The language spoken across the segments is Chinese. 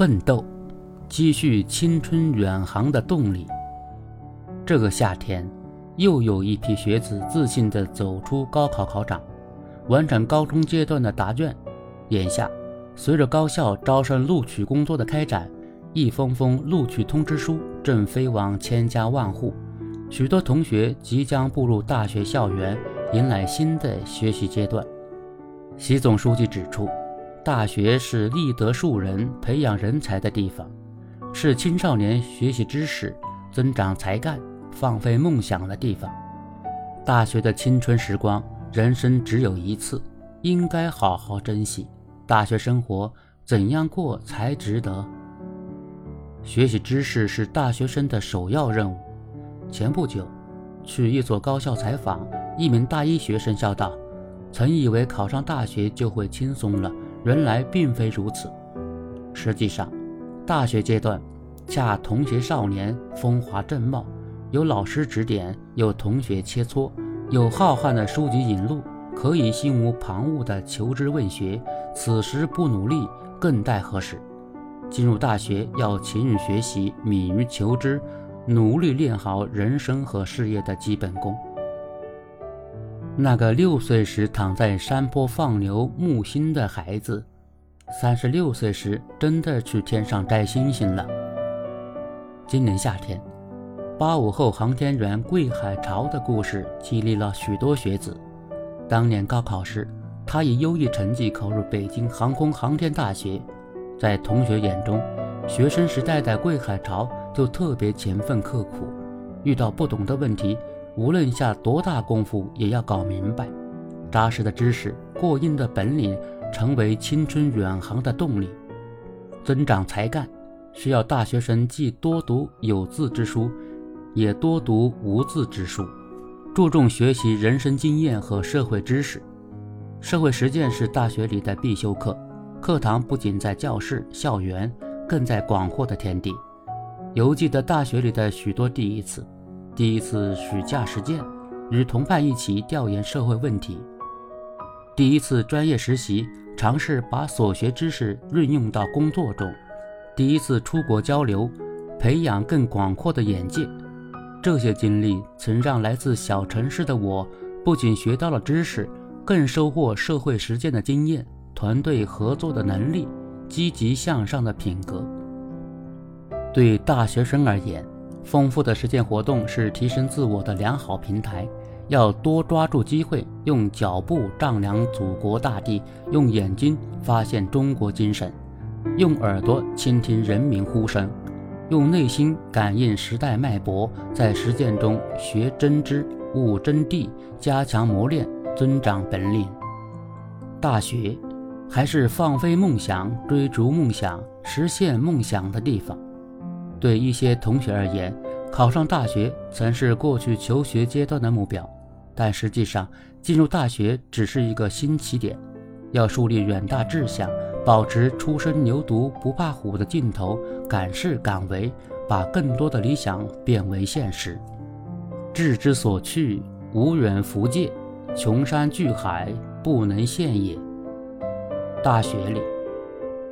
奋斗，积蓄青春远航的动力。这个夏天，又有一批学子自信地走出高考考场，完成高中阶段的答卷。眼下，随着高校招生录取工作的开展，一封封录取通知书正飞往千家万户，许多同学即将步入大学校园，迎来新的学习阶段。习总书记指出。大学是立德树人、培养人才的地方，是青少年学习知识、增长才干、放飞梦想的地方。大学的青春时光，人生只有一次，应该好好珍惜。大学生活怎样过才值得？学习知识是大学生的首要任务。前不久，去一所高校采访，一名大一学生笑道：“曾以为考上大学就会轻松了。”原来并非如此。实际上，大学阶段恰同学少年风华正茂，有老师指点，有同学切磋，有浩瀚的书籍引路，可以心无旁骛地求知问学。此时不努力，更待何时？进入大学要勤于学习，敏于求知，努力练好人生和事业的基本功。那个六岁时躺在山坡放牛牧星的孩子，三十六岁时真的去天上摘星星了。今年夏天，八五后航天员桂海潮的故事激励了许多学子。当年高考时，他以优异成绩考入北京航空航天大学。在同学眼中，学生时代的桂海潮就特别勤奋刻苦，遇到不懂的问题。无论下多大功夫，也要搞明白。扎实的知识、过硬的本领，成为青春远航的动力。增长才干，需要大学生既多读有字之书，也多读无字之书，注重学习人生经验和社会知识。社会实践是大学里的必修课。课堂不仅在教室、校园，更在广阔的天地。犹记得大学里的许多第一次。第一次暑假实践，与同伴一起调研社会问题；第一次专业实习，尝试把所学知识运用到工作中；第一次出国交流，培养更广阔的眼界。这些经历曾让来自小城市的我，不仅学到了知识，更收获社会实践的经验、团队合作的能力、积极向上的品格。对大学生而言，丰富的实践活动是提升自我的良好平台，要多抓住机会，用脚步丈量祖国大地，用眼睛发现中国精神，用耳朵倾听人民呼声，用内心感应时代脉搏，在实践中学真知、悟真谛，加强磨练，增长本领。大学还是放飞梦想、追逐梦想、实现梦想的地方。对一些同学而言，考上大学曾是过去求学阶段的目标，但实际上，进入大学只是一个新起点。要树立远大志向，保持初生牛犊不怕虎的劲头，敢试敢为，把更多的理想变为现实。志之所去，无远弗届，穷山巨海，不能现也。大学里，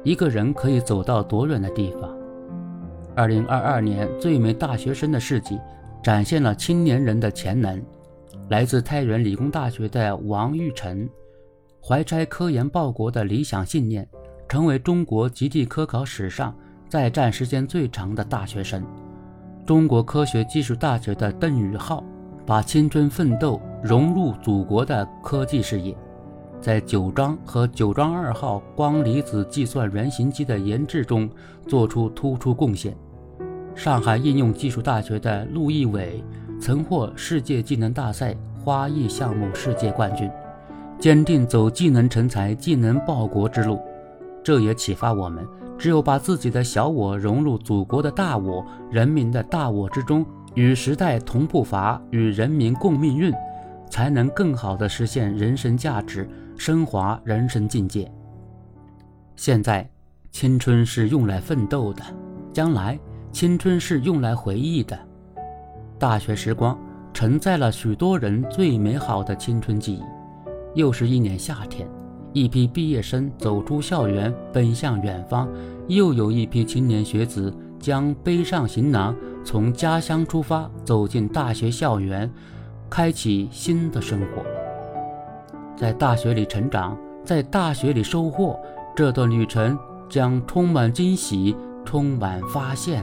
一个人可以走到多远的地方？二零二二年最美大学生的事迹，展现了青年人的潜能。来自太原理工大学的王玉成，怀揣科研报国的理想信念，成为中国极地科考史上在战时间最长的大学生。中国科学技术大学的邓宇浩，把青春奋斗融入祖国的科技事业。在九章和九章二号光离子计算原型机的研制中做出突出贡献。上海应用技术大学的陆毅伟曾获世界技能大赛花艺项目世界冠军，坚定走技能成才、技能报国之路。这也启发我们：只有把自己的小我融入祖国的大我、人民的大我之中，与时代同步伐，与人民共命运，才能更好地实现人生价值。升华人生境界。现在，青春是用来奋斗的；将来，青春是用来回忆的。大学时光承载了许多人最美好的青春记忆。又是一年夏天，一批毕业生走出校园，奔向远方；又有一批青年学子将背上行囊，从家乡出发，走进大学校园，开启新的生活。在大学里成长，在大学里收获，这段旅程将充满惊喜，充满发现。